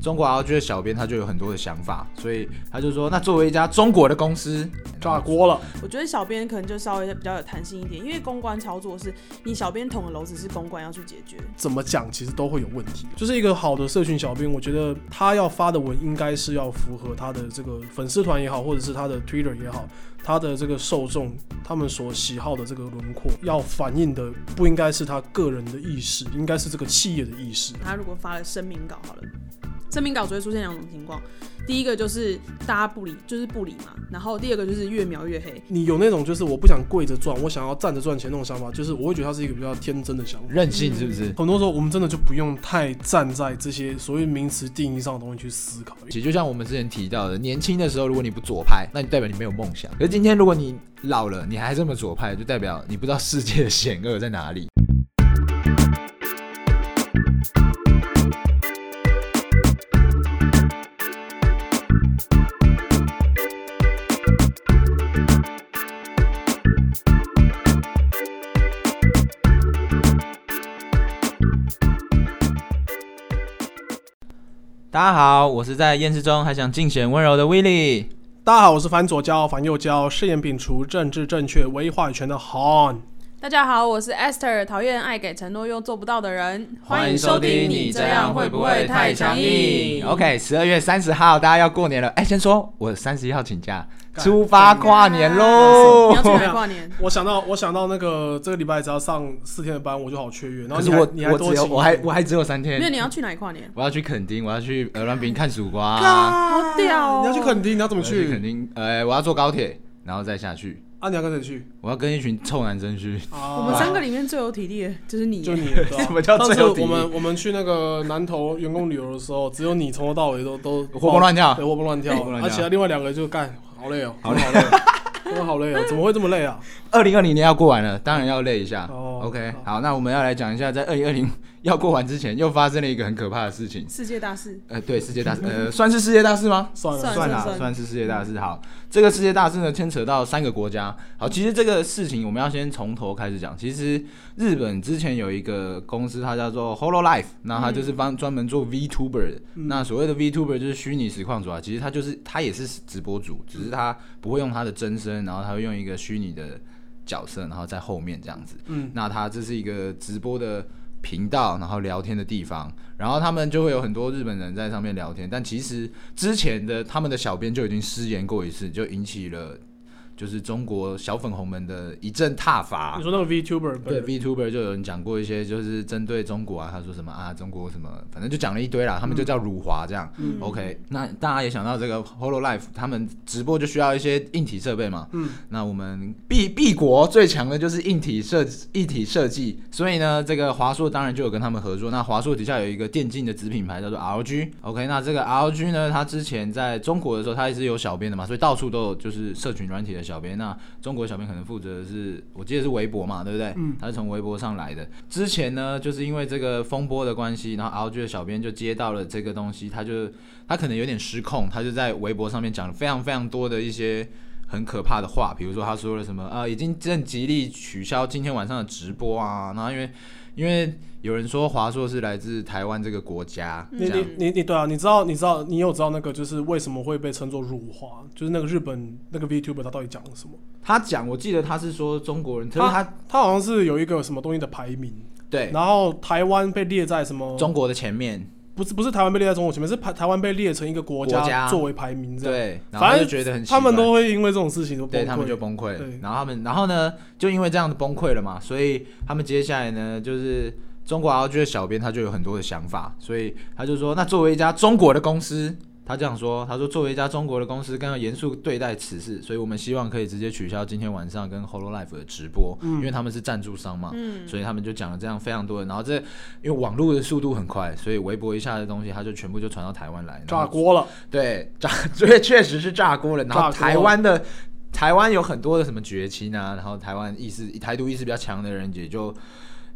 中国 RG 的小编他就有很多的想法，所以他就说，那作为一家中国的公司，炸锅了。我觉得小编可能就稍微比较有弹性一点，因为公关操作是你小编捅的篓子是公关要去解决。怎么讲，其实都会有问题。就是一个好的社群小编，我觉得他要发的文应该是要符合他的这个粉丝团也好，或者是他的 Twitter 也好，他的这个受众他们所喜好的这个轮廓，要反映的不应该是他个人的意识，应该是这个企业的意识。他如果发了声明稿，好了。声明稿只会出现两种情况，第一个就是大家不理，就是不理嘛。然后第二个就是越描越黑。你有那种就是我不想跪着赚，我想要站着赚钱那种想法，就是我会觉得它是一个比较天真的想法，任性是不是？很多时候我们真的就不用太站在这些所谓名词定义上的东西去思考。其实就像我们之前提到的，年轻的时候如果你不左派，那你代表你没有梦想。可是今天如果你老了，你还这么左派，就代表你不知道世界的险恶在哪里。大家好，我是在厌世中还想尽显温柔的 w i l l y。大家好，我是反左交反右交，誓言摒除政治正确唯话语权的 Han。大家好，我是 Esther，讨厌爱给承诺又做不到的人。欢迎收听，你这样会不会太强硬？OK，十二月三十号，大家要过年了。哎，先说我三十一号请假。出发跨年喽！你要去哪跨年？我想到，我想到那个这个礼拜只要上四天的班，我就好雀跃。然后你我，我只有，我还我还只有三天。没有你要去哪里跨年？我要去垦丁，我要去鹅銮鼻看曙光。好屌！你要去垦丁，你要怎么去？垦丁，呃，我要坐高铁，然后再下去。啊，你要跟谁去？我要跟一群臭男生去。我们三个里面最有体力的就是你，就你。什么叫最有体力？我们我们去那个南投员工旅游的时候，只有你从头到尾都都 活蹦乱跳，对，活蹦乱跳。而且另外两个就干。好累哦，好累，好累，真的好累哦！怎么会这么累啊？二零二零年要过完了，当然要累一下。OK，好，那我们要来讲一下，在二零二零。要过完之前，又发生了一个很可怕的事情。世界大事。呃，对，世界大事，呃，算是世界大事吗？算了，算了，算是世界大事。好，这个世界大事呢，牵扯到三个国家。好，其实这个事情我们要先从头开始讲。其实日本之前有一个公司，它叫做 Hololive，那它就是帮专门做 VTuber 的。那所谓的 VTuber 就是虚拟实况主啊，其实它就是它也是直播主，只是它不会用它的真身，然后它会用一个虚拟的角色，然后在后面这样子。嗯，那它这是一个直播的。频道，然后聊天的地方，然后他们就会有很多日本人在上面聊天，但其实之前的他们的小编就已经失言过一次，就引起了。就是中国小粉红们的一阵踏伐。你说那个 VTuber 对 VTuber 就有人讲过一些，就是针对中国啊，他说什么啊，中国什么，反正就讲了一堆啦。他们就叫辱华这样。OK，那大家也想到这个 Holo Life，他们直播就需要一些硬体设备嘛。嗯。那我们 B B 国最强的就是硬体设一体设计，所以呢，这个华硕当然就有跟他们合作。那华硕底下有一个电竞的子品牌叫做 RG。OK，那这个 RG 呢，它之前在中国的时候，它也是有小编的嘛，所以到处都有就是社群软体的。小编那中国小编可能负责的是，我记得是微博嘛，对不对？嗯，他是从微博上来的。之前呢，就是因为这个风波的关系，然后 LG 的小编就接到了这个东西，他就他可能有点失控，他就在微博上面讲了非常非常多的一些很可怕的话，比如说他说了什么啊，已经正极力取消今天晚上的直播啊，然后因为。因为有人说华硕是来自台湾这个国家，你你你你对啊，你知道你知道你有知道那个就是为什么会被称作辱华？就是那个日本那个 VTuber 他到底讲了什么？他讲，我记得他是说中国人，他他他好像是有一个什么东西的排名，对，然后台湾被列在什么中国的前面。不是不是台湾被列在中国前面，是台台湾被列成一个国家作为排名这样。对，反正觉得很他们都会因为这种事情都对他们就崩溃。然后他们然后呢，就因为这样的崩溃了嘛，所以他们接下来呢，就是中国 LG 的小编他就有很多的想法，所以他就说，那作为一家中国的公司。他这样说：“他说，作为一家中国的公司，更要严肃对待此事，所以我们希望可以直接取消今天晚上跟 Hololive 的直播，因为他们是赞助商嘛，所以他们就讲了这样非常多的。然后这因为网络的速度很快，所以微博一下的东西，他就全部就传到台湾来，炸锅了。对，炸，所以确实是炸锅了。然后台湾的台湾有很多的什么绝亲啊，然后台湾意识台独意识比较强的人也就。”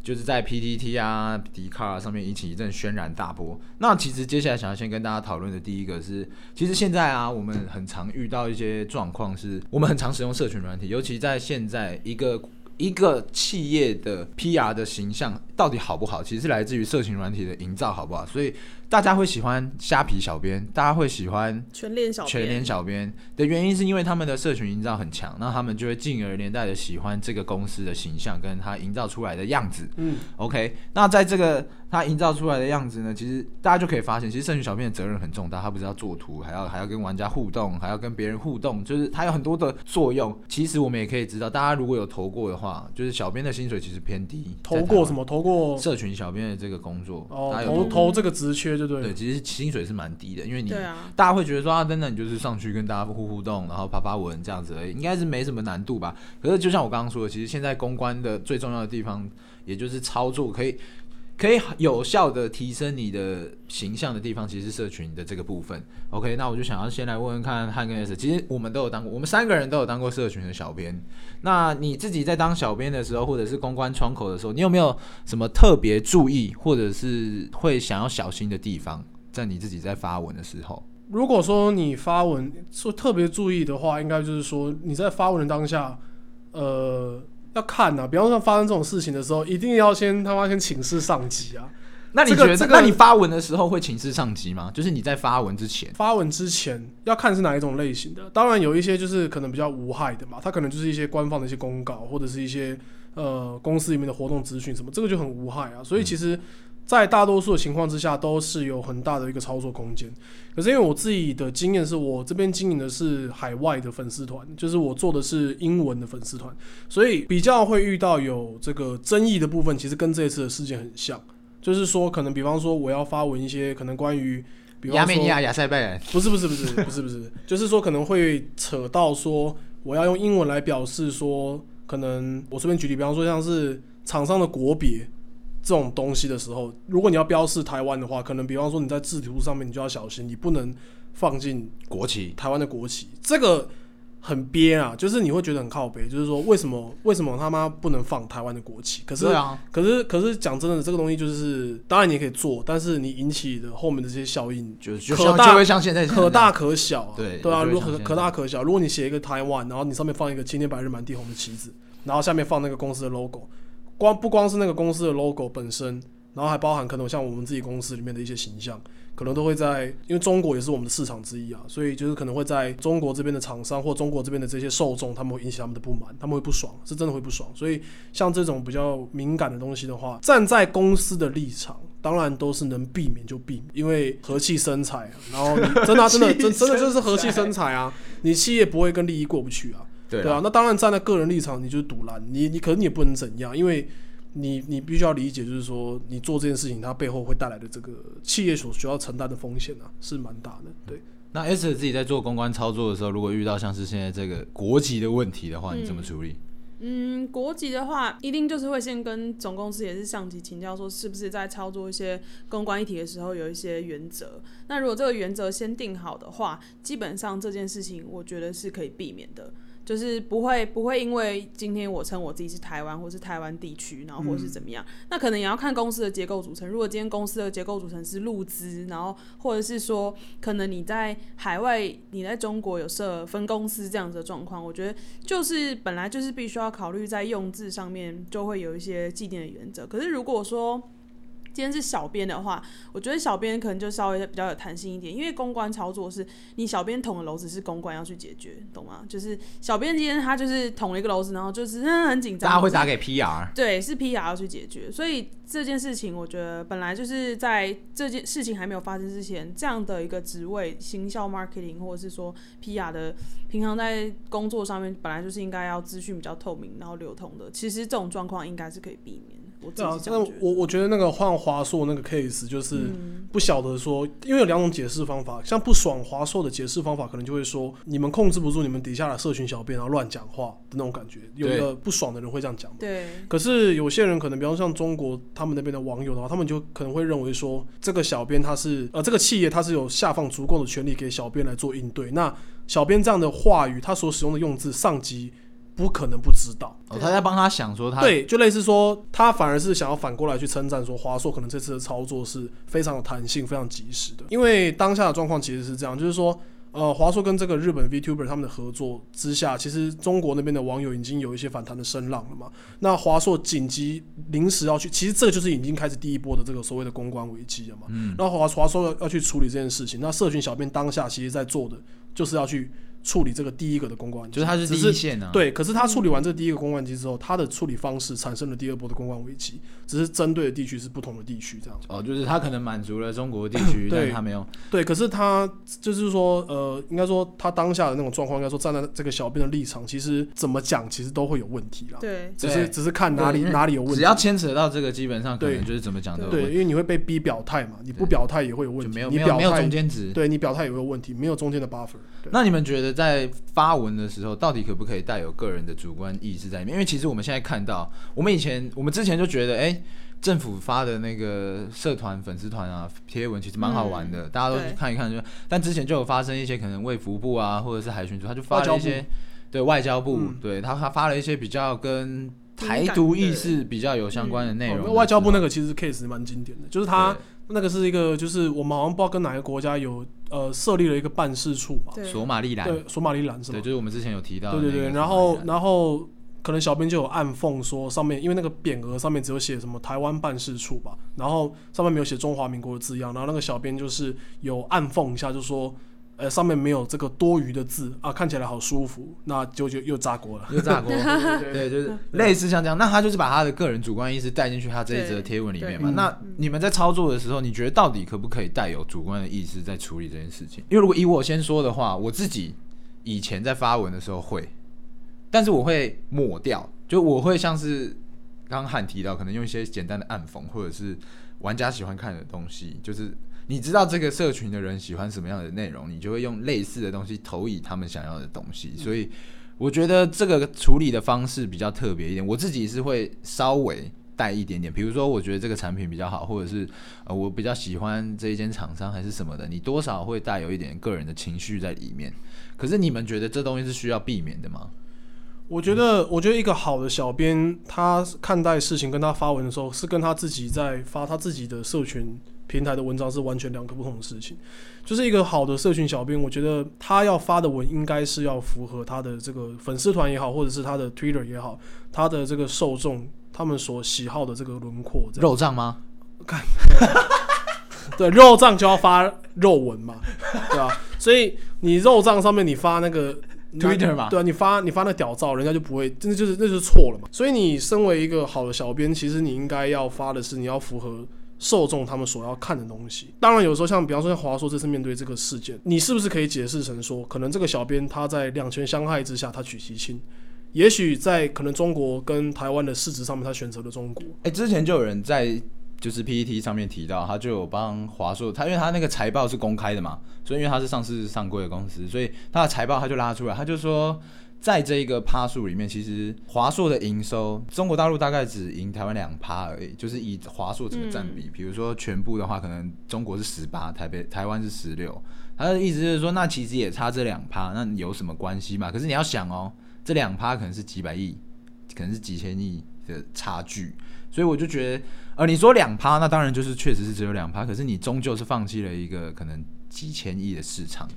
就是在 PTT 啊、迪卡上面引起一阵轩然大波。那其实接下来想要先跟大家讨论的第一个是，其实现在啊，我们很常遇到一些状况，是我们很常使用社群软体，尤其在现在一个一个企业的 PR 的形象。到底好不好，其实是来自于社群软体的营造好不好。所以大家会喜欢虾皮小编，大家会喜欢全脸小全脸小编的原因，是因为他们的社群营造很强，那他们就会进而连带的喜欢这个公司的形象跟他营造出来的样子。嗯，OK，那在这个他营造出来的样子呢，其实大家就可以发现，其实社群小编的责任很重大，他不是要做图，还要还要跟玩家互动，还要跟别人互动，就是他有很多的作用。其实我们也可以知道，大家如果有投过的话，就是小编的薪水其实偏低。投过什？么？投过社群小编的这个工作，哦大，家有投这个职缺，对不对，对？其实薪水是蛮低的，因为你啊，大家会觉得说啊，真的，你就是上去跟大家互互动，然后发发文这样子而已，应该是没什么难度吧。可是就像我刚刚说的，其实现在公关的最重要的地方，也就是操作可以可以有效的提升你的形象的地方，其实是社群的这个部分。OK，那我就想要先来问问看汉跟 S，其实我们都有当过，我们三个人都有当过社群的小编。那你自己在当小编的时候，或者是公关窗口的时候，你有没有什么特别注意，或者是会想要小心的地方，在你自己在发文的时候？如果说你发文说特别注意的话，应该就是说你在发文的当下，呃，要看呐、比方说发生这种事情的时候，一定要先他妈先请示上级啊。那你觉得，那你发文的时候会请示上级吗？就是你在发文之前，发文之前要看是哪一种类型的，当然有一些就是可能比较无害的嘛，它可能就是一些官方的一些公告，或者是一些呃公司里面的活动资讯什么，这个就很无害啊。所以其实，在大多数的情况之下，都是有很大的一个操作空间。可是因为我自己的经验是我这边经营的是海外的粉丝团，就是我做的是英文的粉丝团，所以比较会遇到有这个争议的部分，其实跟这一次的事件很像。就是说，可能比方说我要发文一些可能关于，比方说亚美尼亚、亚塞拜然，不是不是不是不是不是，就是说可能会扯到说我要用英文来表示说，可能我随便举例，比方说像是厂商的国别这种东西的时候，如果你要标示台湾的话，可能比方说你在制图上面你就要小心，你不能放进国旗，台湾的国旗，这个很憋啊，就是你会觉得很靠背，就是说为什么为什么他妈不能放台湾的国旗？可是对啊，可是可是讲真的，这个东西就是当然你也可以做，但是你引起的后面的这些效应就就可大像就会像现在可大可小、啊，对对啊，如果可大可小。如果你写一个台湾，然后你上面放一个青天白日满地红的旗子，然后下面放那个公司的 logo，光不光是那个公司的 logo 本身，然后还包含可能像我们自己公司里面的一些形象，可能都会在，因为中国也是我们的市场之一啊，所以就是可能会在中国这边的厂商或中国这边的这些受众，他们会引起他们的不满，他们会不爽，是真的会不爽。所以像这种比较敏感的东西的话，站在公司的立场。当然都是能避免就避免，因为和气生财啊。然后你真的啊、真的 真真的就是和气生财啊！你企业不会跟利益过不去啊。对对啊，那当然站在个人立场，你就是赌烂，你你可能也不能怎样，因为你你必须要理解，就是说你做这件事情，它背后会带来的这个企业所需要承担的风险啊，是蛮大的。对，那 S 自己在做公关操作的时候，如果遇到像是现在这个国籍的问题的话，你怎么处理？嗯，国籍的话，一定就是会先跟总公司也是上级请教，说是不是在操作一些公关议题的时候有一些原则。那如果这个原则先定好的话，基本上这件事情我觉得是可以避免的。就是不会不会因为今天我称我自己是台湾或是台湾地区，然后或是怎么样，那可能也要看公司的结构组成。如果今天公司的结构组成是入资，然后或者是说可能你在海外你在中国有设分公司这样子的状况，我觉得就是本来就是必须要考虑在用字上面就会有一些既定的原则。可是如果说今天是小编的话，我觉得小编可能就稍微比较有弹性一点，因为公关操作是你小编捅的篓子是公关要去解决，懂吗？就是小编今天他就是捅了一个篓子，然后就是很紧张，大家会打给 PR，对，是 PR 要去解决，所以这件事情我觉得本来就是在这件事情还没有发生之前，这样的一个职位，行销 marketing 或者是说 PR 的，平常在工作上面本来就是应该要资讯比较透明，然后流通的。其实这种状况应该是可以避免。我自对啊那样觉得。我我觉得那个换华硕那个 case 就是嗯不晓得说，因为有两种解释方法，像不爽华硕的解释方法，可能就会说你们控制不住你们底下的社群小编，然后乱讲话的那种感觉，有一个不爽的人会这样讲嘛。对，可是有些人可能，比方像中国他们那边的网友的话，他们就可能会认为说，这个小编他是呃，这个企业他是有下放足够的权利给小编来做应对。那小编这样的话语，他所使用的用字，上级不可能不知道。哦，他在帮他想说他对，就类似说，他反而是想要反过来去称赞说，华硕可能这次的操作是非常有弹性、非常及时的。因为当下的状况其实是这样，就是说，呃，华硕跟这个日本 VTuber 他们的合作之下，其实中国那边的网友已经有一些反弹的声浪了嘛。那华硕紧急临时要去，其实这个就是已经开始第一波的这个所谓的公关危机了嘛。嗯。然后华华硕要要去处理这件事情，那社群小编当下其实在做的就是要去。处理这个第一个的公关，就是它是第一线呢。对，可是他处理完这第一个公关机之后，他的处理方式产生了第二波的公关危机，只是针对的地区是不同的地区这样。哦，就是他可能满足了中国地区，但他没有。对，可是他就是说，呃，应该说他当下的那种状况，应该说站在这个小编的立场，其实怎么讲，其实都会有问题啦。对，只是只是看哪里哪里有问题。只要牵扯到这个，基本上可能就是怎么讲都对，因为你会被逼表态嘛，你不表态也会有问题。没有没有没有中间值，对你表态也会有问题，没有中间的 buffer。那你们觉得在发发文的时候，到底可不可以带有个人的主观意识在里面？因为其实我们现在看到，我们以前我们之前就觉得，哎，政府发的那个社团粉丝团啊贴文其实蛮好玩的，大家都去看一看。就但之前就有发生一些可能卫福部啊，或者是海巡署，他就发了一些对外交部，对他他发了一些比较跟台独意识比较有相关的内容。外交部那个其实 case 蛮经典的，就是他。那个是一个，就是我们好像不知道跟哪个国家有呃设立了一个办事处吧？索马利兰，对，索马利兰是吧？对，就是我们之前有提到。对对对，然后然后可能小编就有暗讽说，上面因为那个匾额上面只有写什么台湾办事处吧，然后上面没有写中华民国的字样，然后那个小编就是有暗讽一下，就说。呃，上面没有这个多余的字啊，看起来好舒服，那就就又炸锅了，又炸锅，对，就是类似像这样，那他就是把他的个人主观意识带进去他这一则贴文里面嘛。那你们在操作的时候，你觉得到底可不可以带有主观的意识在处理这件事情？因为如果以我先说的话，我自己以前在发文的时候会，但是我会抹掉，就我会像是刚刚汉提到，可能用一些简单的暗讽，或者是玩家喜欢看的东西，就是。你知道这个社群的人喜欢什么样的内容，你就会用类似的东西投以他们想要的东西。所以我觉得这个处理的方式比较特别一点。我自己是会稍微带一点点，比如说我觉得这个产品比较好，或者是呃我比较喜欢这一间厂商还是什么的，你多少会带有一点个人的情绪在里面。可是你们觉得这东西是需要避免的吗？我觉得，我觉得一个好的小编，他看待事情跟他发文的时候，是跟他自己在发他自己的社群。平台的文章是完全两个不同的事情，就是一个好的社群小编，我觉得他要发的文应该是要符合他的这个粉丝团也好，或者是他的 Twitter 也好，他的这个受众他们所喜好的这个轮廓。肉账吗？看，对，肉账就要发肉文嘛，对吧？所以你肉账上面你发那个 Twitter 嘛，对啊，你发你发那屌照，人家就不会，真的就是那就是错了嘛。所以你身为一个好的小编，其实你应该要发的是你要符合。受众他们所要看的东西，当然有时候像比方说像华硕这次面对这个事件，你是不是可以解释成说，可能这个小编他在两权相害之下他取其轻，也许在可能中国跟台湾的市值上面他选择了中国。哎，之前就有人在就是 PPT 上面提到，他就有帮华硕，他因为他那个财报是公开的嘛，所以因为他是上市上柜的公司，所以他的财报他就拉出来，他就说。在这一个趴数里面，其实华硕的营收，中国大陆大概只赢台湾两趴而已，就是以华硕这个占比。比如说全部的话，可能中国是十八，台北台湾是十六。他的意思就是说，那其实也差这两趴，那有什么关系嘛？可是你要想哦，这两趴可能是几百亿，可能是几千亿的差距。所以我就觉得，呃，你说两趴，那当然就是确实是只有两趴，可是你终究是放弃了一个可能几千亿的市场。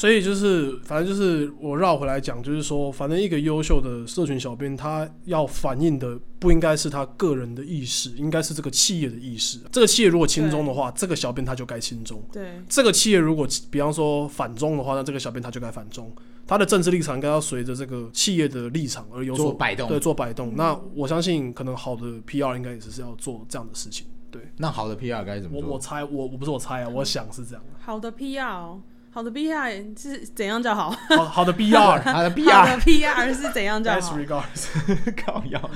所以就是，反正就是我绕回来讲，就是说，反正一个优秀的社群小编，他要反映的不应该是他个人的意识，应该是这个企业的意识。这个企业如果轻中的话，这个小编他就该轻中。对，这个企业如果比方说反中的话，那这个小编他就该反中。他的政治立场应该要随着这个企业的立场而有所摆动，对，做摆动。那我相信，可能好的 PR 应该也是要做这样的事情。对，那好的 PR 该怎么做？我我猜，我我不是我猜啊，我想是这样。好的 PR。好的 B R 是怎样叫好？好好的 B R，好的 B R，好的 P R 是怎样叫好？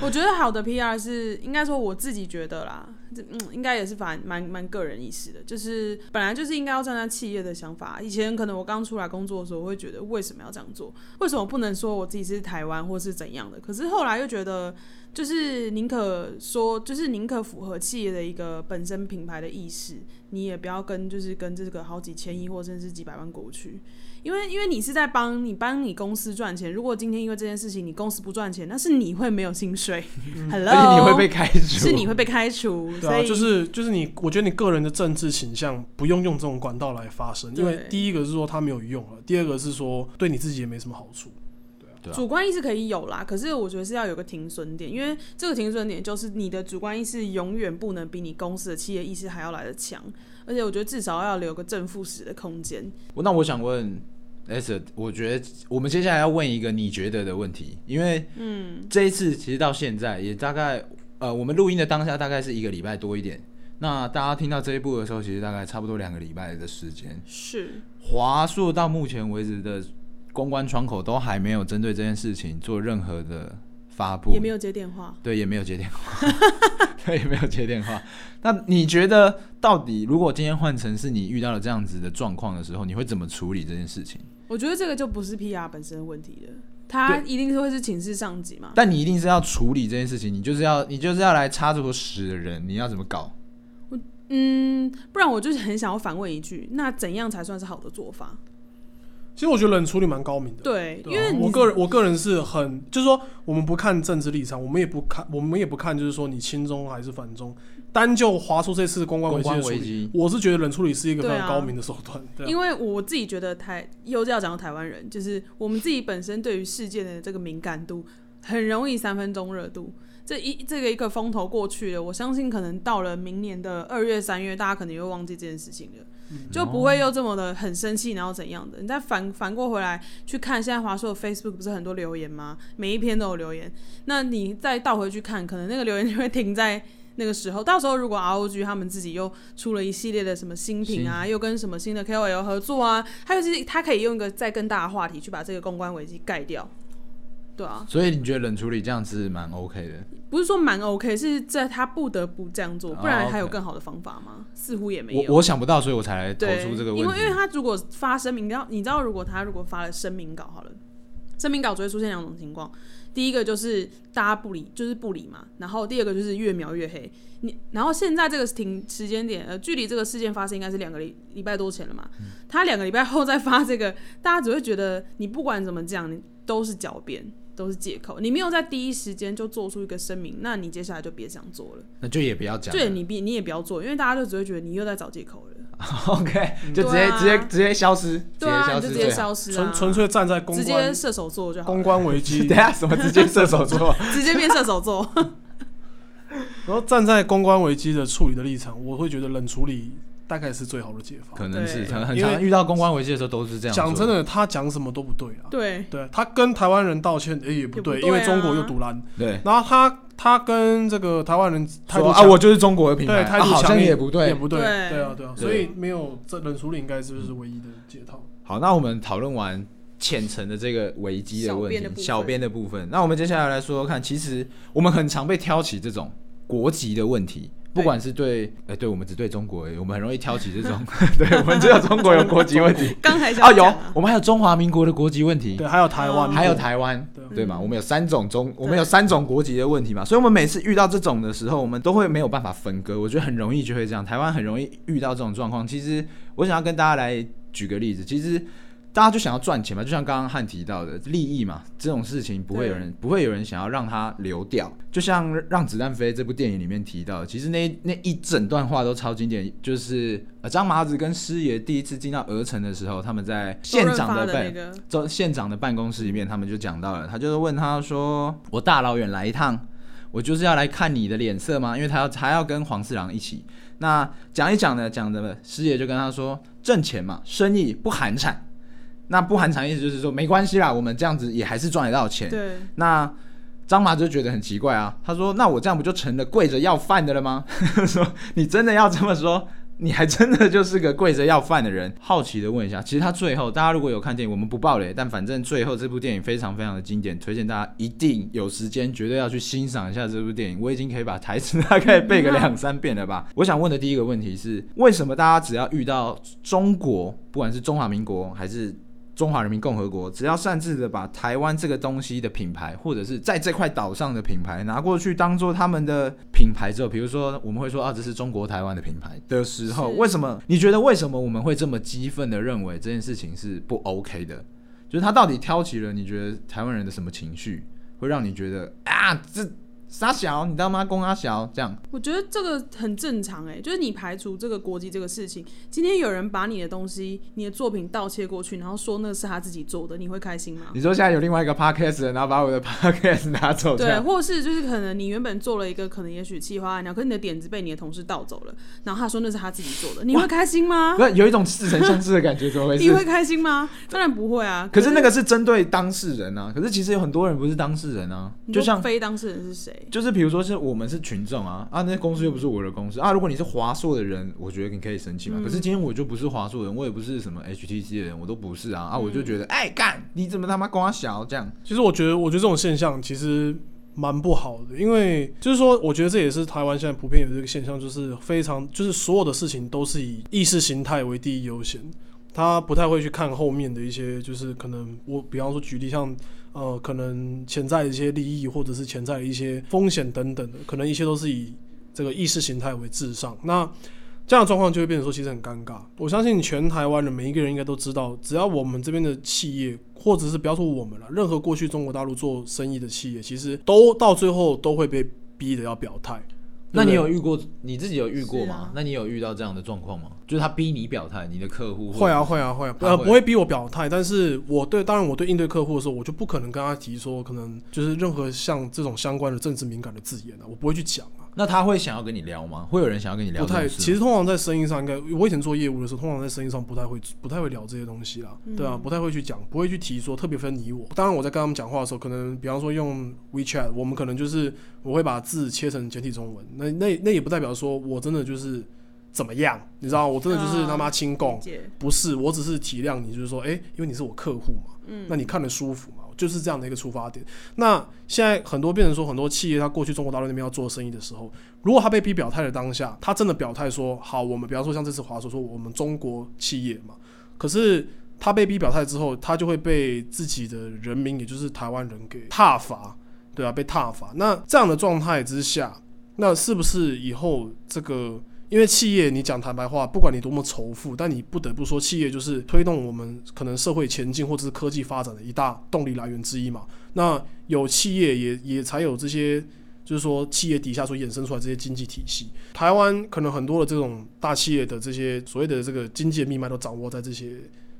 我觉得好的 P R 是应该说我自己觉得啦，嗯，应该也是蛮蛮蛮个人意识的，就是本来就是应该要站在企业的想法。以前可能我刚出来工作的时候，我会觉得为什么要这样做？为什么不能说我自己是台湾或是怎样的？可是后来又觉得。就是宁可说，就是宁可符合企业的一个本身品牌的意识，你也不要跟就是跟这个好几千亿或甚至几百万过去，因为因为你是在帮你帮你公司赚钱。如果今天因为这件事情你公司不赚钱，那是你会没有薪水，Hello，而且你会被开除，是你会被开除，对啊，所以就是就是你，我觉得你个人的政治倾向不用用这种管道来发声，因为第一个是说它没有用了，第二个是说对你自己也没什么好处。对啊主观意识可以有啦，可是我觉得是要有个停损点，因为这个停损点就是你的主观意识永远不能比你公司的企业意识还要来的强，而且我觉得至少要留个正负十的空间。那我想问 S，我觉得我们接下来要问一个你觉得的问题，因为嗯，这一次其实到现在也大概呃，我们录音的当下大概是一个礼拜多一点。那大家听到这一部的时候，其实大概差不多两个礼拜的时间。是，华硕到目前为止的公关窗口都还没有针对这件事情做任何的发布，也没有接电话。对，也没有接电话，对，也没有接电话。那你觉得，到底如果今天换成是你遇到了这样子的状况的时候，你会怎么处理这件事情？我觉得这个就不是 PR 本身的问题了，他一定是会是请示上级嘛。但你一定是要处理这件事情，你就是要你就是要来插这坨屎的人，你要怎么搞？嗯，不然我就是很想要反问一句，那怎样才算是好的做法？其实我觉得冷处理蛮高明的。对，对啊因为我个人我个人是很，就是说我们不看政治立场，我们也不看，我们也不看，就是说你亲中还是反中，单就华出这次公关危机的处理，危机，我是觉得冷处理是一个非对啊常高明的手段。对啊因为我自己觉得台又要讲到台湾人，就是我们自己本身对于事件的这个敏感度，很容易三分钟热度。这一这个一个风头过去了，我相信可能到了明年的二月、三月，大家可能又忘记这件事情了，就不会又这么的很生气，然后怎样的？你再反反过回来去看，现在华硕的 Facebook 不是很多留言吗？每一篇都有留言，那你再倒回去看，可能那个留言就会停在。那个时候，到时候如果 ROG 他们自己又出了一系列的什么新品啊，又跟什么新的 KOL 合作啊，还有就是他可以用一个再更大的话题去把这个公关危机盖掉，对啊，所以你觉得冷处理这样子蛮 OK 的？不是说蛮 OK，是在他不得不这样做，不哦然还有更好的方法吗？似乎也没有。我想不到，所以我才来投，出这个问题。因为因为他如果发声明，你知道你知道，如果他如果发了声明稿好了，声明稿只会出现两种情况，第一个就是大家不理，就是不理嘛，然后第二个就是越描越黑。你然后现在这个停时间点，呃，距离这个事件发生应该是两个礼礼拜多前了嘛，嗯他两个礼拜后再发这个，大家只会觉得你不管怎么讲，你都是狡辩。都是借口，你没有在第一时间就做出一个声明，那你接下来就别想做了。那就也不要讲。对你别你也不要做，因为大家就只会觉得你又在找借口了。OK，就直接、直接直接消失，对啊，你就直接消失最好。消失啊，纯纯粹站在公直接关射手座就好公，关危机 等一，下什么直接射手座？直接变射手座。然后站在公关危机的处理的立场，我会觉得冷处理大概是最好的解法。可能是对可能很常遇到公关危机的时候都是这样。讲真，的，他讲什么都不对啊。对，对他跟台湾人道歉，哎、也不对，不对啊因为中国又独揽。对，然后他他跟这个台湾人态度说啊，我就是中国的品牌，对态度啊好强硬像也不对也。不对，对对啊对啊，所以没有这冷处理应该是不是唯一的解套。好，那我们讨论完浅层的这个危机的问题，小编的部分小编的部分，那我们接下来来说说看，其实我们很常被挑起这种国籍的问题。不管是对，哎、对我们只对中国而已，我们很容易挑起这种，对我们只有中国有国籍问题。刚才啊，有想讲啊，我们还有中华民国的国籍问题，对，还有台湾，哦还有台湾，对对嘛？嗯我们有三种中，我们有三种国籍的问题嘛，所以我们每次遇到这种的时候，我们都会没有办法分割。我觉得很容易就会这样，台湾很容易遇到这种状况。其实我想要跟大家来举个例子，其实大家就想要赚钱嘛，就像刚刚汉提到的利益嘛，这种事情不会有人不会有人想要让它流掉。就像《让子弹飞》这部电影里面提到的，其实那那一整段话都超经典，就是呃张麻子跟师爷第一次进到鹅城的时候，他们在县长的办那个，州县长的办公室里面，他们就讲到了，他就是问他说：“我大老远来一趟，我就是要来看你的脸色吗？因为他要还要跟黄四郎一起。那讲一讲呢，讲的师爷就跟他说：挣钱嘛，生意不寒碜。那不寒碜意思就是说没关系啦，我们这样子也还是赚得到钱。对，那张麻就觉得很奇怪啊，他说：“那我这样不就成了跪着要饭的了吗？” 说你真的要这么说，你还真的就是个跪着要饭的人。好奇的问一下，其实他最后大家如果有看电影，我们不爆雷，但反正最后这部电影非常非常的经典，推荐大家一定有时间绝对要去欣赏一下这部电影。我已经可以把台词大概背个两三遍了吧。我想问的第一个问题是，为什么大家只要遇到中国，不管是中华民国还是中华人民共和国，只要擅自的把台湾这个东西的品牌，或者是在这块岛上的品牌拿过去当做他们的品牌之后，比如说我们会说啊，这是中国台湾的品牌的时候，为什么？你觉得为什么我们会这么激愤的认为这件事情是不 OK 的？就是他到底挑起了你觉得台湾人的什么情绪，会让你觉得啊，这傻小，你当妈公阿小这样？我觉得这个很正常哎、就是你排除这个国籍这个事情，今天有人把你的东西、你的作品盗窃过去，然后说那是他自己做的，你会开心吗？你说现在有另外一个 podcast，人然后把我的 podcast 拿走，对，或是就是可能你原本做了一个可能也许企划案，然后可是你的点子被你的同事盗走了，然后他说那是他自己做的，你会开心吗不？是有一种似曾相识的感觉，怎么回事？你会开心吗？当然不会啊。可是那个是针对当事人啊，可是其实有很多人不是当事人啊，就像非当事人是谁？就是比如说是我们是群众啊，啊，那些公司又不是我的公司啊。如果你是华硕的人，我觉得你可以生气嘛。可是今天我就不是华硕的人，我也不是什么 HTC 的人，我都不是啊啊，我就觉得哎干，你怎么他妈跟我小这样？其实我觉得，我觉得这种现象其实蛮不好的，因为就是说，我觉得这也是台湾现在普遍有这个现象，就是非常就是所有的事情都是以意识形态为第一优先，他不太会去看后面的一些，就是可能我比方说举例像呃，可能潜在的一些利益或者是潜在的一些风险等等的，可能一切都是以这个意识形态为至上。那这样的状况就会变成说，其实很尴尬。我相信全台湾的每一个人应该都知道，只要我们这边的企业，或者是不要说我们了，任何过去中国大陆做生意的企业，其实都到最后都会被逼的要表态。那你有遇过你自己有遇过吗？啊那你有遇到这样的状况吗？就是他逼你表态，你的客户会啊，会啊，会啊，呃，不会逼我表态，但是我对，当然我对应对客户的时候，我就不可能跟他提说，可能就是任何像这种相关的政治敏感的字眼啊，我不会去讲啊。那他会想要跟你聊吗？会有人想要跟你聊不太？其实通常在生意上，应该我以前做业务的时候，通常在生意上不太会不太会聊这些东西啦，对啊，不太会去讲，不会去提说特别分你我。当然我在跟他们讲话的时候，可能比方说用 WeChat，我们可能就是我会把字切成简体中文，那那那也不代表说我真的就是怎么样，你知道，我真的就是他妈亲共不是，我只是体谅你，就是说，哎、因为你是我客户嘛，嗯，那你看得舒服嘛，就是这样的一个出发点。那现在很多变成说，很多企业他过去中国大陆那边要做生意的时候，如果他被逼表态的当下，他真的表态说，好，我们比方说像这次华硕说我们中国企业嘛，可是他被逼表态之后，他就会被自己的人民，也就是台湾人给挞伐，对啊，被挞伐。那这样的状态之下，那是不是以后这个？因为企业，你讲坦白话，不管你多么仇富，但你不得不说，企业就是推动我们可能社会前进或者是科技发展的一大动力来源之一嘛。那有企业也也才有这些，就是说企业底下所衍生出来这些经济体系。台湾可能很多的这种大企业的这些所谓的这个经济的命脉都掌握在这些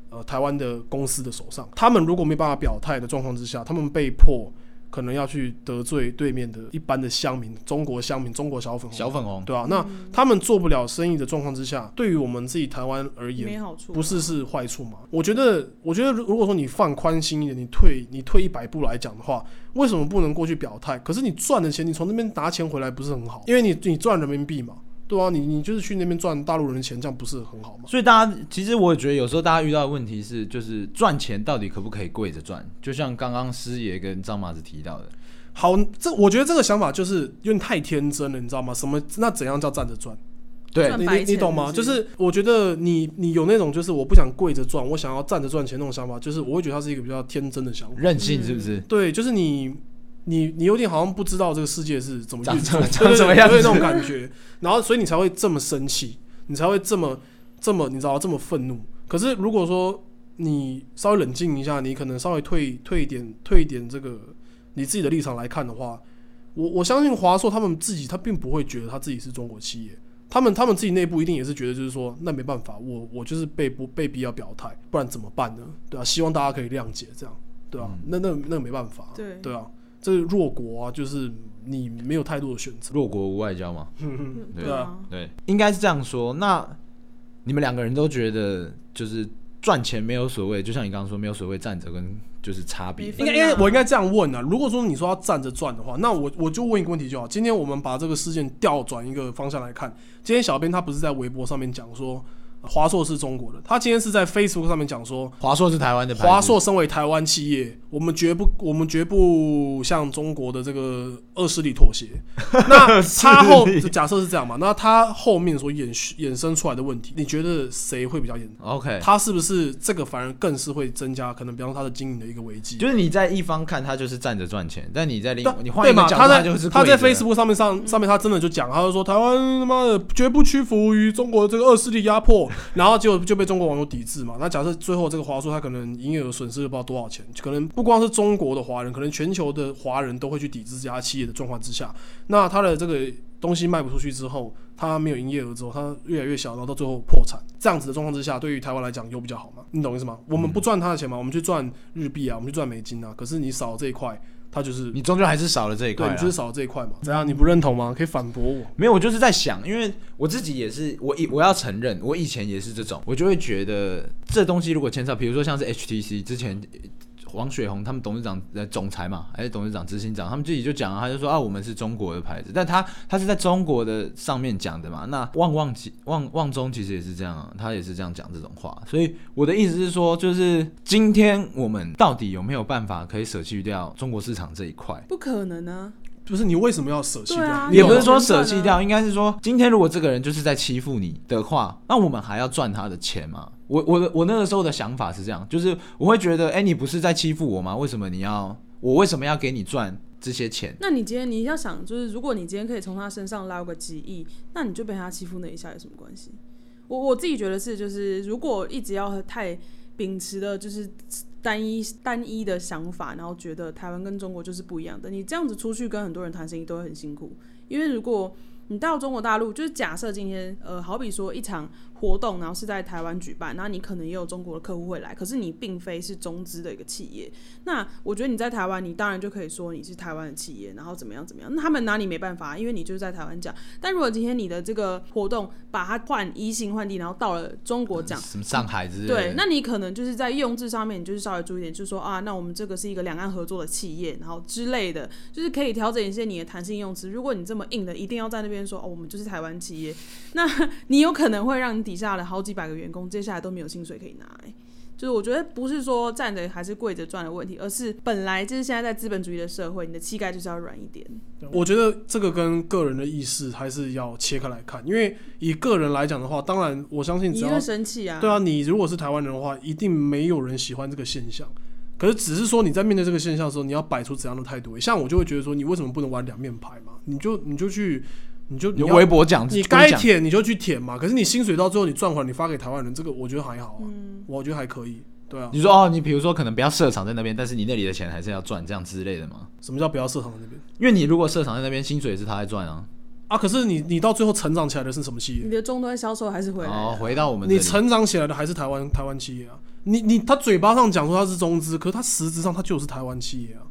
呃台湾的公司的手上。他们如果没办法表态的状况之下，他们被迫可能要去得罪对面的一般的乡民，中国乡民，中国小粉红，小粉红，对啊，那他们做不了生意的状况之下，对于我们自己台湾而言，没好处，不是是坏处嘛？我觉得，我觉得如如果说你放宽心一点，你退你退一百步来讲的话，为什么不能过去表态？可是你赚的钱，你从那边拿钱回来不是很好？因为你你赚人民币嘛，对啊，你你就是去那边赚大陆人的钱，这样不是很好吗？所以大家其实我也觉得有时候大家遇到的问题是，就是赚钱到底可不可以跪着赚？就像刚刚师爷跟张麻子提到的，好，这我觉得这个想法就是有点太天真了，你知道吗？什么那怎样叫站着赚？对你你你懂吗？就是是我觉得你你有那种就是我不想跪着赚，我想要站着赚钱那种想法，就是我会觉得它是一个比较天真的想法。任性是不是？对，就是你你你有点好像不知道这个世界是怎么运作，长什么长什么样子对那种感觉，然后所以你才会这么生气，你才会这么这么你知道这么愤怒。可是如果说你稍微冷静一下，你可能稍微退退一点退一点这个你自己的立场来看的话，我我相信华硕他们自己他并不会觉得他自己是中国企业。他们他们自己内部一定也是觉得，就是说，那没办法，我我就是被不被逼要表态，不然怎么办呢？对啊，希望大家可以谅解，这样，对啊，那那那个没办法，对对啊，这是弱国啊，就是你没有太多的选择。弱国无外交嘛，嗯对对啊，对，应该是这样说。那你们两个人都觉得就是赚钱没有所谓，就像你刚刚说没有所谓站着跟就是差别应该应该我应该这样问啊，如果说你说要站着赚的话，那我我就问一个问题就好。今天我们把这个事件调转一个方向来看，今天小编他不是在微博上面讲说，华硕是中国的，他今天是在 Facebook 上面讲说，华硕是台湾的牌子，华硕身为台湾企业，我们绝不，我们绝不向中国的这个恶势力妥协。那他后假设是这样嘛？那他后面所衍衍生出来的问题，你觉得谁会比较严？OK，他是不是这个反而更是会增加可能，比方说他的经营的一个危机？就是你在一方看他就是站着赚钱，但你在另对你换？一个角度，他在就是他在 Facebook 上面上上面，他真的就讲，他就说台湾他妈的绝不屈服于中国这个恶势力压迫，然后就就被中国网友抵制嘛。那假设最后这个华硕它可能营业额损失了不知道多少钱，可能不光是中国的华人，可能全球的华人都会去抵制这家企业的状况之下，那它的这个东西卖不出去之后，它没有营业额之后，它越来越小，然后到最后破产，这样子的状况之下，对于台湾来讲又比较好嘛？你懂意思吗？我们不赚它的钱嘛，我们去赚日币啊，我们去赚美金啊，可是你少这一块，他就是你终究还是少了这一块对，啦。你就是少了这一块嘛？怎样？你不认同吗？可以反驳我。没有，我就是在想，因为我自己也是，我以我要承认，我以前也是这种，我就会觉得这东西如果牵扯，比如说像是 HTC 之前。王雪红他们董事长呃总裁嘛，还是董事长执行长，他们自己就讲，他就说啊，我们是中国的牌子，但他他是在中国的上面讲的嘛。那旺旺其旺旺中其实也是这样啊，他也是这样讲这种话。所以我的意思是说，就是今天我们到底有没有办法可以舍弃掉中国市场这一块？不可能啊！就是你为什么要舍弃掉？也不是说舍啊弃掉，应该是说，今天如果这个人就是在欺负你的话，那我们还要赚他的钱吗？我我的我那个时候的想法是这样，就是我会觉得，哎、你不是在欺负我吗？为什么你要我为什么要给你赚这些钱？那你今天你要想，就是如果你今天可以从他身上捞个几亿，那你就被他欺负那一下有什么关系？我我自己觉得是，就是如果一直要太秉持的就是单一单一的想法，然后觉得台湾跟中国就是不一样的，你这样子出去跟很多人谈生意都会很辛苦，因为如果你到中国大陆，就是假设今天呃，好比说一场活动，然后是在台湾举办，那你可能也有中国的客户会来，可是你并非是中资的一个企业，那我觉得你在台湾，你当然就可以说你是台湾的企业，然后怎么样怎么样，那他们拿你没办法，因为你就是在台湾讲。但如果今天你的这个活动把它换移形换地，然后到了中国讲，什么上海之类的？对，那你可能就是在用字上面，你就是稍微注意点，就是说啊，那我们这个是一个两岸合作的企业，然后之类的，就是可以调整一些你的弹性用词。如果你这么硬的，一定要在那边说哦，我们就是台湾企业，那你有可能会让你底下的好几百个员工接下来都没有薪水可以拿、欸。就是我觉得不是说站着还是跪着赚的问题，而是本来就是现在在资本主义的社会，你的膝盖就是要软一点。我觉得这个跟个人的意识还是要切开来看，因为以个人来讲的话，当然我相信只要你会生气啊？对啊，你如果是台湾人的话，一定没有人喜欢这个现象。可是只是说你在面对这个现象的时候，你要摆出怎样的态度？像我就会觉得说，你为什么不能玩两面牌嘛？你就你就去，你就你你微博讲，你该舔你就去舔嘛。可是你薪水到最后你赚回来，你发给台湾人，这个我觉得还好啊，我觉得还可以。对啊，你说哦，你比如说可能不要设厂在那边，但是你那里的钱还是要赚，这样之类的吗？什么叫不要设厂在那边因为你如果设厂在那边，薪水也是他在赚啊。啊？可是你你到最后成长起来的是什么企业你？的终端销售还是回来的哦，回到我们你成长起来的还是台湾台湾企业啊？你你他嘴巴上讲说他是中资，可是他实质上他就是台湾企业啊，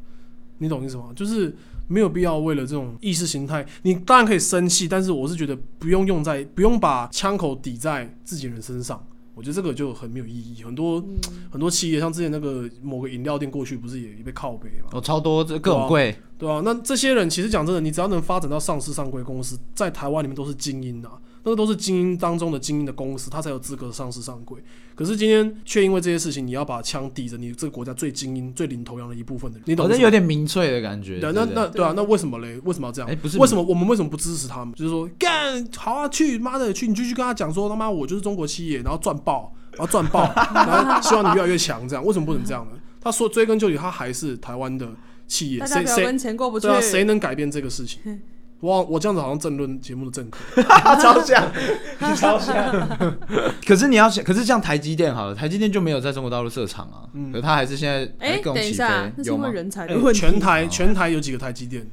你懂意思吗？就是没有必要为了这种意识形态，你当然可以生气，但是我是觉得不用用在不用把枪口抵在自己人身上，我觉得这个就很没有意义。很多、很多企业像之前那个某个饮料店过去不是也被靠背嘛？哦，超多这各种贵，对啊，那这些人其实讲真的，你只要能发展到上市上柜公司，在台湾里面都是精英啊，那个都是精英当中的精英的公司，他才有资格上市上柜。可是今天却因为这些事情，你要把枪抵着你这个国家最精英、最领头羊的一部分的人，你懂好吗？像有点民粹的感觉。对，那那对啊，那为什么嘞？为什么要这样？哎不是为什么我们为什么不支持他们？就是说，干好啊，去妈的去，你就去跟他讲说，他妈我就是中国企业，然后赚爆，然后赚爆，然后希望你越来越强，这样为什么不能这样呢？他说追根究底，他还是台湾的企业，谁谁不要跟钱过不去。对啊，谁能改变这个事情？哇，我这样子好像政论节目的政客，超像，超像。可是你要想，可是像台积电好了，台积电就没有在中国大陆设厂啊，嗯可是它还是现在哎、还跟我起等一下，，有吗那是因为？人才哎的问题。全台全台有几个台积电？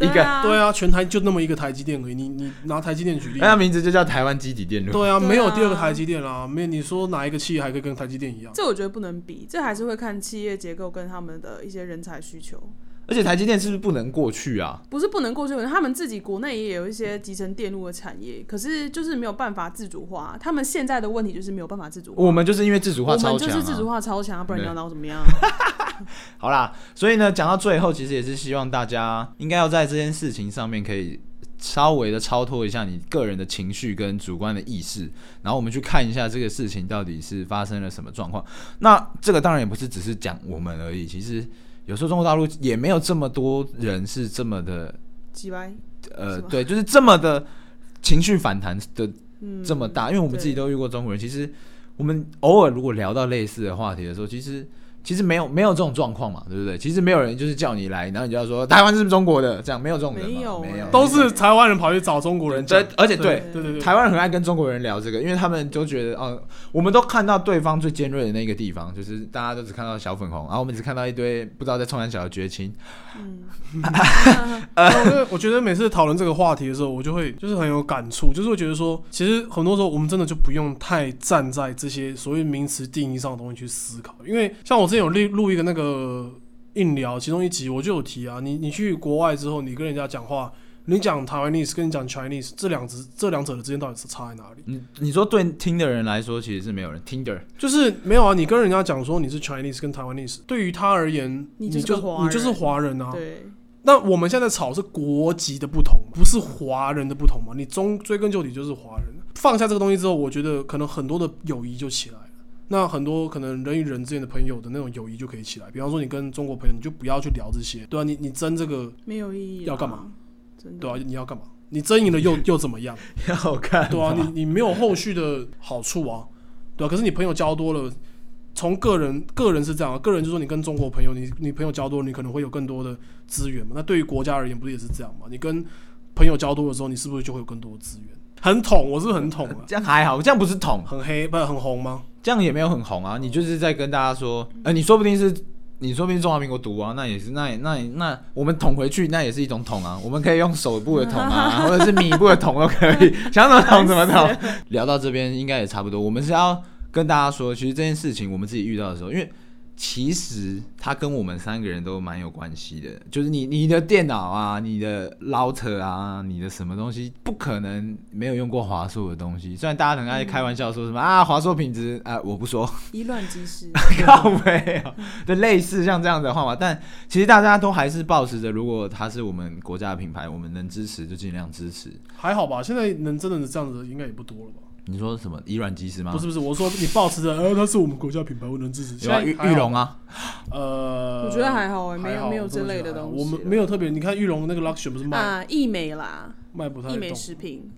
一个，对啊，全台就那么一个台积电而已。你你拿台积电举例那，它名字就叫台湾基底电路。对啊，对啊没有第二个台积电啦。没有，你说哪一个企业还可以跟台积电一样？这我觉得不能比，这还是会看企业结构跟他们的一些人才需求，而且台积电是不是不能过去啊？不是不能过去。可能他们自己国内也有一些集成电路的产业，可是就是没有办法自主化。他们现在的问题就是没有办法自主化。我们就是因为自主化我超强、啊，们就是自主化超强，不然你要拿我怎么样？好啦，所以呢，讲到最后，其实也是希望大家应该要在这件事情上面可以稍微的超脱一下你个人的情绪跟主观的意识，然后我们去看一下这个事情到底是发生了什么状况。那这个当然也不是只是讲我们而已，其实有时候中国大陆也没有这么多人是这么的，几歪，呃，对，就是这么的情绪反弹的嗯，这么大，因为我们自己都遇过中国人，其实我们偶尔如果聊到类似的话题的时候，其实其实没有没有这种状况嘛，对不对？其实没有人就是叫你来，然后你就要说台湾是不是中国的，这样没有这种人嘛，没有没有，欸都是台湾人跑去找中国人讲对，，而且对。对对对，台湾人很爱跟中国人聊这个，因为他们都觉得，哦，我们都看到对方最尖锐的那个地方，就是大家都只看到小粉红，然后我们只看到一堆不知道在冲山小的绝情。我觉得我觉得每次讨论这个话题的时候，我就会就是很有感触，就是会觉得说，其实很多时候我们真的就不用太站在这些所谓名词定义上的东西去思考，因为像我之前有录录一个那个硬聊，其中一集我就有提啊，你你去国外之后，你跟人家讲话，你讲 Taiwanese 跟你讲 Chinese 这两只这两者的之间到底是差在哪里？你你说对听的人来说，其实是没有人听的，就是没有啊，你跟人家讲说你是 Chinese 跟 Taiwanese，对于他而言，你你就就是你就是华人啊，对，那我们现在吵是国籍的不同，不是华人的不同嘛？你终追根究底就是华人。放下这个东西之后，我觉得可能很多的友谊就起来了。那很多可能人与人之间的朋友的那种友谊就可以起来。比方说，你跟中国朋友，你就不要去聊这些，对啊，你你争这个，没有意义啊，要干嘛真的，对啊，你要干嘛？你争赢了又 又怎么样？要看对啊，你你没有后续的好处啊，对啊。可是你朋友交多了，从个人个人是这样啊，个人就说你跟中国朋友，你你朋友交多了，你可能会有更多的资源嘛。那对于国家而言，不是也是这样吗？你跟朋友交多的时候，你是不是就会有更多的资源？很捅，我是不是很捅啊，这样还好，这样不是捅，很黑，不是很红吗？这样也没有很红啊。你就是在跟大家说，呃，你说不定是。你说不定中华民国独啊，那也是，那也那也那我们捅回去，那也是一种捅啊。我们可以用手部的捅啊，或者是米部的捅都可以，想怎么捅怎么捅。聊到这边应该也差不多，我们是要跟大家说，其实这件事情我们自己遇到的时候，因为其实它跟我们三个人都蛮有关系的，就是你你的电脑啊，你的 router 啊，你的什么东西，不可能没有用过华硕的东西。虽然大家很爱开玩笑说什么、啊华硕品质啊，我不说，以卵击石，靠没有的类似像这样的话嘛，但其实大家都还是保持着，如果它是我们国家的品牌，我们能支持就尽量支持。还好吧，现在能真的是这样子，应该也不多了吧？你说什么以软击石吗？不是不是，我说你保持着，呃，它是我们国家品牌，我能支持。现有啊，玉玉龙啊，呃，我觉得还好哎，没有没有这类的东西。我们没有特别，你看玉龙那个 Luxury 不是卖啊，易美啦，卖不太易美？食品，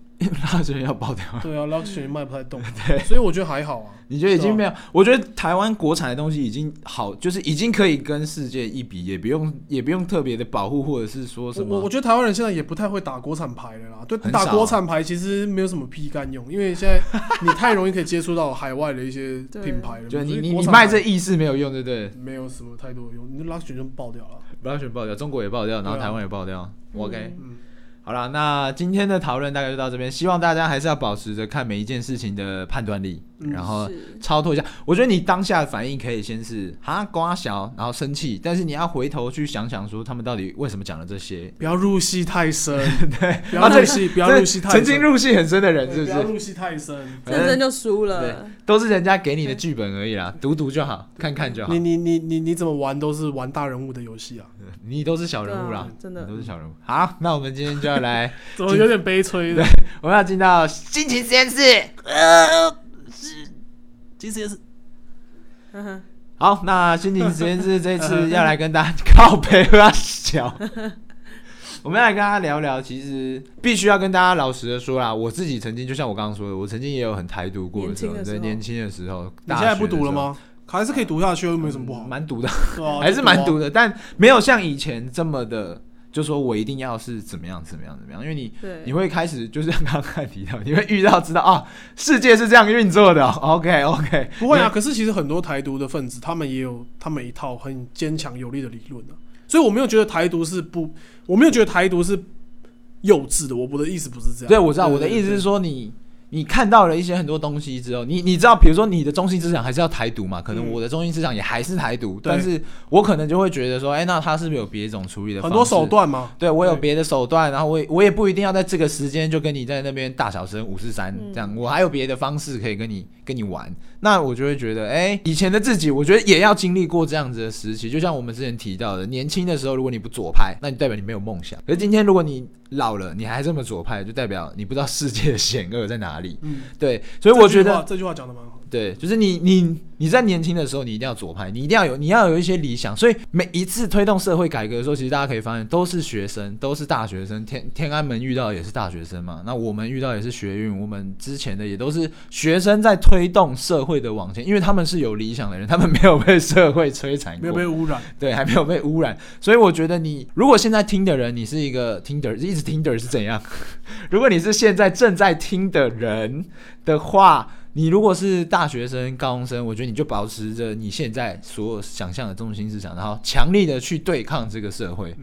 要爆掉。对啊，Luxury 卖不太动，对所以我觉得还好啊。你觉得已经没有？我觉得台湾国产的东西已经好，就是已经可以跟世界一比，也不用也不用特别的保护，或者是说什么我我。觉得台湾人现在也不太会打国产牌了啦，对，打国产牌其实没有什么屁干用，因为现在你太容易可以接触到海外的一些 品牌了，就你你你卖这意识没有用，对不对？没有什么太多的用，Luxury 就爆掉了。不要选爆掉，中国也爆掉，然后台湾也爆掉。OK，嗯，好了，那今天的讨论大概就到这边，希望大家还是要保持着看每一件事情的判断力，然后超脱一下。我觉得你当下的反应可以先是哈瓜小，然后生气，但是你要回头去想想说他们到底为什么讲了这些。不要入戏太深，对，不要入戏，不要入戏太深，曾经入戏很深的人，是不是？对不要入戏太深。反正认真就输了。都是人家给你的剧本而已啦，读读就好，看看就好你。你你你你怎么玩都是玩大人物的游戏啊，你都是小人物啦真的都是小人物。好，那我们今天就要来，怎么有点悲催的？我们要进到心情实验室。其实也是好，那心情实验室这次要来跟大家靠背和小，我们要来跟大家聊聊。其实必须要跟大家老实的说啦，我自己曾经就像我刚刚说的，我曾经也有很台独过的时候，年轻的时候对年轻的时候。你现在不读了读吗？还是可以读下去，又没什么不好，蛮毒的，对啊 还是蛮毒的。的，但没有像以前这么的，就说我一定要是怎么样怎么样怎么样，因为你，你会开始，就像刚刚提到，你会遇到知道啊，世界是这样运作的哦。OK OK，不会啊，可是其实很多台独的分子，他们也有他们一套很坚强有力的理论啊，所以我没有觉得台独是不，我没有觉得台独是幼稚的。我我的意思不是这样。对，我知道我的意思是，说你。你看到了一些很多东西之后，你你知道，比如说你的中心思想还是要台独嘛？可能嗯我的中心思想也还是台独，对但是我可能就会觉得说，哎、那他是不是有别种处理的方式很多手？段嘛。对我有别的手段，然后我也我也不一定要在这个时间就跟你在那边大小声五四三嗯这样，我还有别的方式可以跟你跟你玩。那我就会觉得，哎、以前的自己，我觉得也要经历过这样子的时期。就像我们之前提到的，年轻的时候，如果你不左派，那你代表你没有梦想。可是今天，如果你老了，你还这么左派，就代表你不知道世界的险恶在哪里。嗯，对，所以我觉得，这句话这句话讲的蛮好。对，就是你你你在年轻的时候，你一定要左派，你一定要有你要有一些理想。所以每一次推动社会改革的时候，其实大家可以发现，都是学生，都是大学生。天天安门遇到的也是大学生嘛，那我们遇到也是学运，我们之前的也都是学生在推动社会的往前，因为他们是有理想的人，他们没有被社会摧残，没有被污染，对，还没有被污染，所以我觉得你如果现在听的人，你是一个听的，一直听的是怎样？如果你是现在正在听的人的话，你如果是大学生、高中生，我觉得你就保持着你现在所有想象的中心思想，然后强力的去对抗这个社会。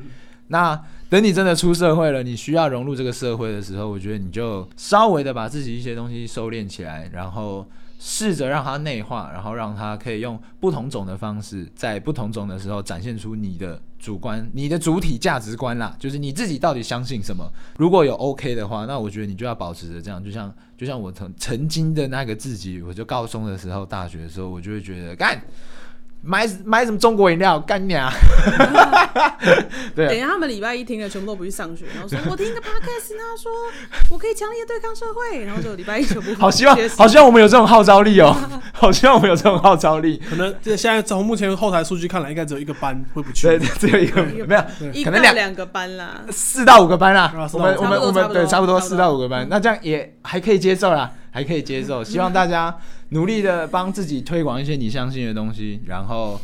那等你真的出社会了，你需要融入这个社会的时候，我觉得你就稍微的把自己一些东西收敛起来，然后试着让它内化，然后让它可以用不同种的方式，在不同种的时候展现出你的主观、你的主体价值观啦，就是你自己到底相信什么。如果有 OK 的话，那我觉得你就要保持着这样，就像就像我曾曾经的那个自己，我就高中的时候、大学的时候，我就会觉得干。买买什么中国饮料干你啊！对等一下他们礼拜一听了，全部都不去上学，然后说我听一个 podcast，他说我可以强烈的对抗社会，然后就礼拜一全部好希望好希望我们有这种号召力哦，好希望我们有这种号召力。可能这现在从目前后台数据看来，应该只有一个班会不去。对，只有一个没有，一可能两到两个班啦。四到五个班啦啊。我们我们我们差不多对差不多四到五个班，那这样也还可以接受啦，还可以接受。希望大家努力的帮自己推广一些你相信的东西，然后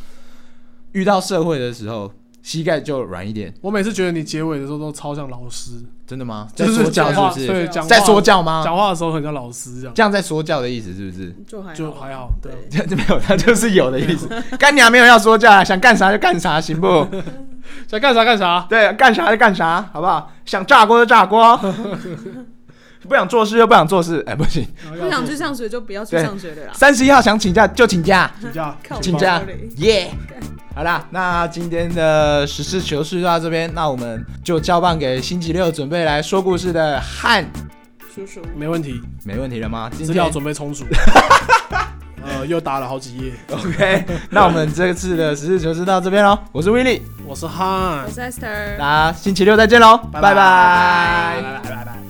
遇到社会的时候，膝盖就软一点。我每次觉得你结尾的时候都超像老师，真的吗？在就是说教讲话，是不是？对，讲在说教吗？讲话的时候很像老师这样，这样在说教的意思是不是？就还就还好。对，对，这没有，他就是有的意思。干娘没有要说教啊，想干啥就干啥，行不？想干啥干啥。对，干啥就干啥，好不好？想炸锅就炸锅，不想做事又不想做事，哎，不行。不想去上学就不要去对。上学了啦。三十一号想请假就请假，请假，靠请假。耶、好啦，那今天的实事求是就到这边，那我们就交棒给星期六准备来说故事的汉，叔叔，没问题，没问题了吗？今资料天准备充足。呃，又打了好几页。OK，那我们这次的实事求是到这边喽。我是威力，我是汉。我，是 Esther，大家星期六再见喽，拜。拜拜拜拜拜拜。